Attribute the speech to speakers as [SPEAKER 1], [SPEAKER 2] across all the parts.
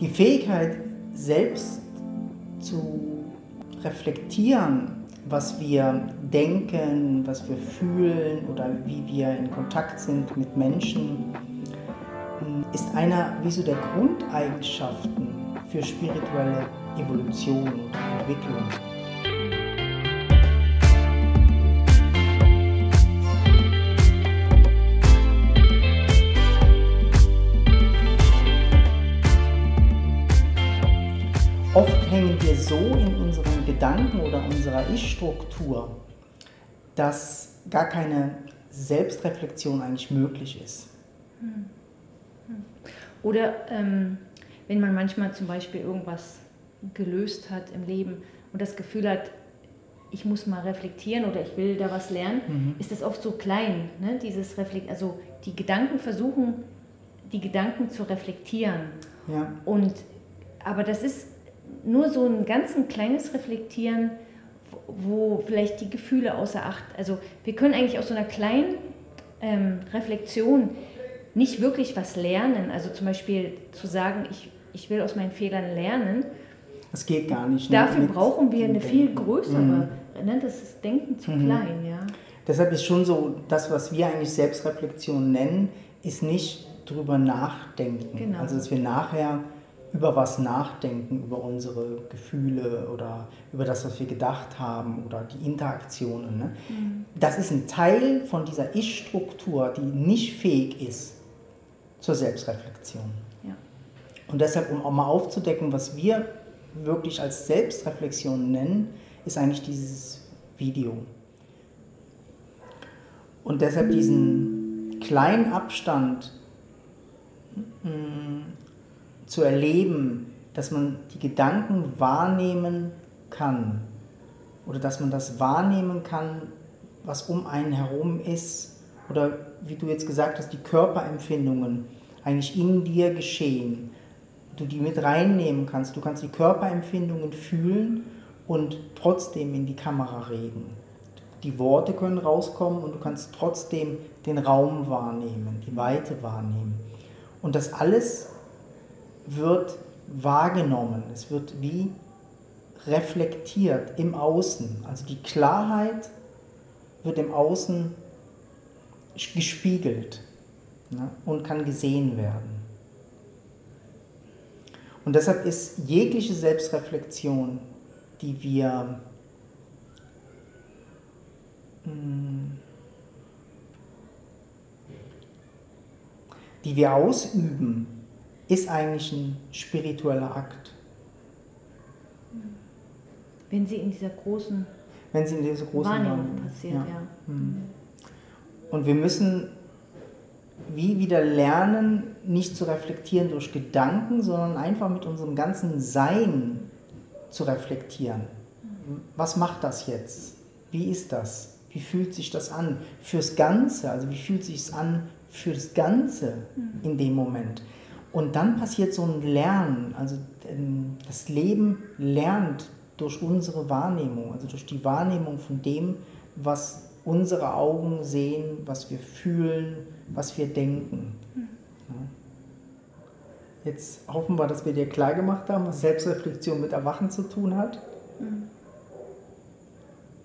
[SPEAKER 1] Die Fähigkeit, selbst zu reflektieren, was wir denken, was wir fühlen oder wie wir in Kontakt sind mit Menschen, ist einer wie so der Grundeigenschaften für spirituelle Evolution und Entwicklung. Oft hängen wir so in unseren Gedanken oder unserer Ich-Struktur, dass gar keine Selbstreflexion eigentlich möglich ist. Hm.
[SPEAKER 2] Hm. Oder ähm, wenn man manchmal zum Beispiel irgendwas gelöst hat im Leben und das Gefühl hat, ich muss mal reflektieren oder ich will da was lernen, mhm. ist das oft so klein, ne? dieses Reflekt also die Gedanken versuchen, die Gedanken zu reflektieren. Ja. Und, aber das ist nur so ein ganz ein kleines Reflektieren, wo vielleicht die Gefühle außer Acht, also wir können eigentlich aus so einer kleinen ähm, Reflexion nicht wirklich was lernen. Also zum Beispiel zu sagen, ich, ich will aus meinen Fehlern lernen.
[SPEAKER 1] Das geht gar nicht.
[SPEAKER 2] Ne? Dafür brauchen wir eine viel größere, mhm. ne? das ist Denken zu mhm. klein. Ja.
[SPEAKER 1] Deshalb ist schon so, das, was wir eigentlich Selbstreflexion nennen, ist nicht drüber nachdenken. Genau. Also dass wir nachher über was nachdenken, über unsere Gefühle oder über das, was wir gedacht haben oder die Interaktionen. Ne? Mhm. Das ist ein Teil von dieser Ich-Struktur, die nicht fähig ist zur Selbstreflexion. Ja. Und deshalb, um auch mal aufzudecken, was wir wirklich als Selbstreflexion nennen, ist eigentlich dieses Video. Und deshalb diesen kleinen Abstand mm, zu erleben, dass man die Gedanken wahrnehmen kann oder dass man das wahrnehmen kann, was um einen herum ist oder wie du jetzt gesagt hast, die Körperempfindungen eigentlich in dir geschehen. Du die mit reinnehmen kannst, du kannst die Körperempfindungen fühlen und trotzdem in die Kamera reden. Die Worte können rauskommen und du kannst trotzdem den Raum wahrnehmen, die Weite wahrnehmen. Und das alles wird wahrgenommen, es wird wie reflektiert im Außen. Also die Klarheit wird im Außen gespiegelt ne, und kann gesehen werden. Und deshalb ist jegliche Selbstreflexion, die wir hm, die wir ausüben, ist eigentlich ein spiritueller Akt.
[SPEAKER 2] Wenn sie in dieser großen,
[SPEAKER 1] Wenn sie in dieser großen Wahrnehmung, Wahrnehmung passiert, ja. ja. Mhm. Und wir müssen wie wieder lernen, nicht zu reflektieren durch Gedanken, sondern einfach mit unserem ganzen Sein zu reflektieren. Was macht das jetzt? Wie ist das? Wie fühlt sich das an? Fürs Ganze, also wie fühlt sich es an für das Ganze in dem Moment? Und dann passiert so ein Lernen, also ähm, das Leben lernt durch unsere Wahrnehmung, also durch die Wahrnehmung von dem, was unsere Augen sehen, was wir fühlen, was wir denken. Jetzt hoffen wir, dass wir dir klar gemacht haben, was Selbstreflexion mit Erwachen zu tun hat.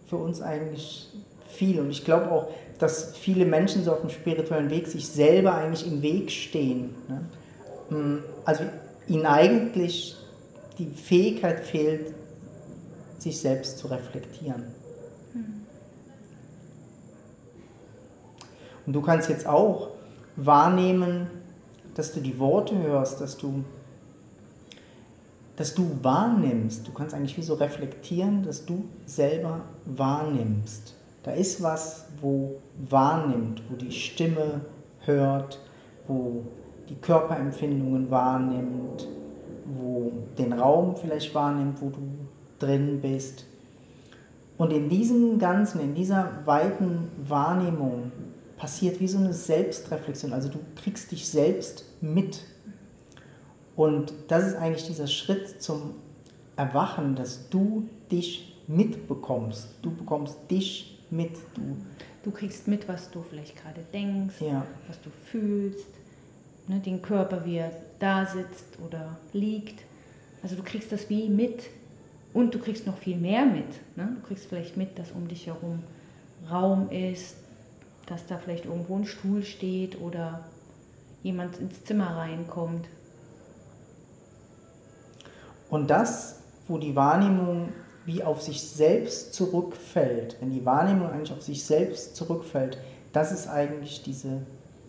[SPEAKER 1] Für uns eigentlich viel. Und ich glaube auch, dass viele Menschen so auf dem spirituellen Weg sich selber eigentlich im Weg stehen. Ne? Hm, also ihnen eigentlich die Fähigkeit fehlt, sich selbst zu reflektieren. Mhm. Und du kannst jetzt auch wahrnehmen, dass du die Worte hörst, dass du, dass du wahrnimmst. Du kannst eigentlich wie so reflektieren, dass du selber wahrnimmst. Da ist was, wo wahrnimmt, wo die Stimme hört, wo die Körperempfindungen wahrnimmt, wo den Raum vielleicht wahrnimmt, wo du drin bist. Und in diesem Ganzen, in dieser weiten Wahrnehmung passiert wie so eine Selbstreflexion. Also du kriegst dich selbst mit. Und das ist eigentlich dieser Schritt zum Erwachen, dass du dich mitbekommst. Du bekommst dich mit.
[SPEAKER 2] Du, du kriegst mit, was du vielleicht gerade denkst, ja. was du fühlst ne, den Körper, wie er da sitzt oder liegt. Also du kriegst das wie mit und du kriegst noch viel mehr mit. Ne? Du kriegst vielleicht mit, dass um dich herum Raum ist, dass da vielleicht irgendwo ein Stuhl steht oder jemand ins Zimmer reinkommt.
[SPEAKER 1] Und das, wo die Wahrnehmung wie auf sich selbst zurückfällt, wenn die Wahrnehmung eigentlich auf sich selbst zurückfällt, das ist eigentlich diese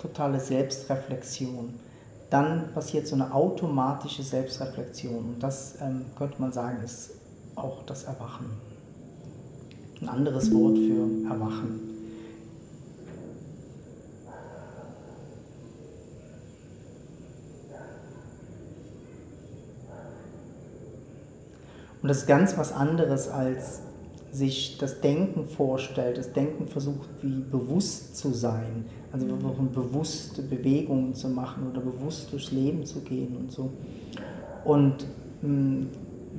[SPEAKER 1] totale Selbstreflexion. Dann passiert so eine automatische Selbstreflexion und das ähm, könnte man sagen, ist auch das Erwachen. Ein anderes Wort für Erwachen. Und das ist ganz was anderes, als sich das Denken vorstellt. Das Denken versucht, wie bewusst zu sein. Also wir versuchen bewusste Bewegungen zu machen oder bewusst durchs Leben zu gehen und so. Und mh, hm,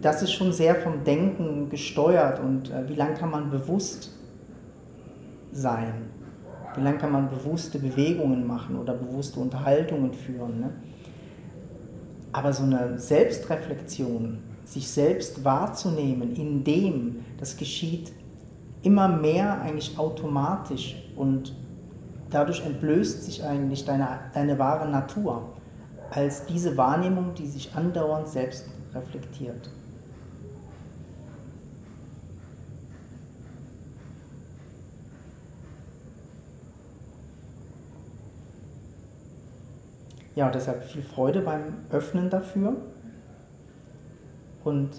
[SPEAKER 1] das ist schon sehr vom Denken gesteuert. Und äh, wie lange kann man bewusst sein? Wie lange kann man bewusste Bewegungen machen oder bewusste Unterhaltungen führen? Ne? Aber so eine Selbstreflexion, sich selbst wahrzunehmen in dem, das geschieht immer mehr eigentlich automatisch und dadurch entblößt sich eigentlich deine, deine wahre Natur als diese Wahrnehmung, die sich andauernd selbst reflektiert. Ja, deshalb viel Freude beim Öffnen dafür und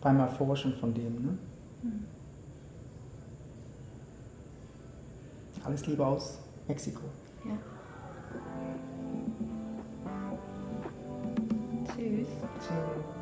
[SPEAKER 1] beim Erforschen von dem. Ne? Mhm. Alles Liebe aus Mexiko. Ja.
[SPEAKER 2] Tschüss. Tschüss.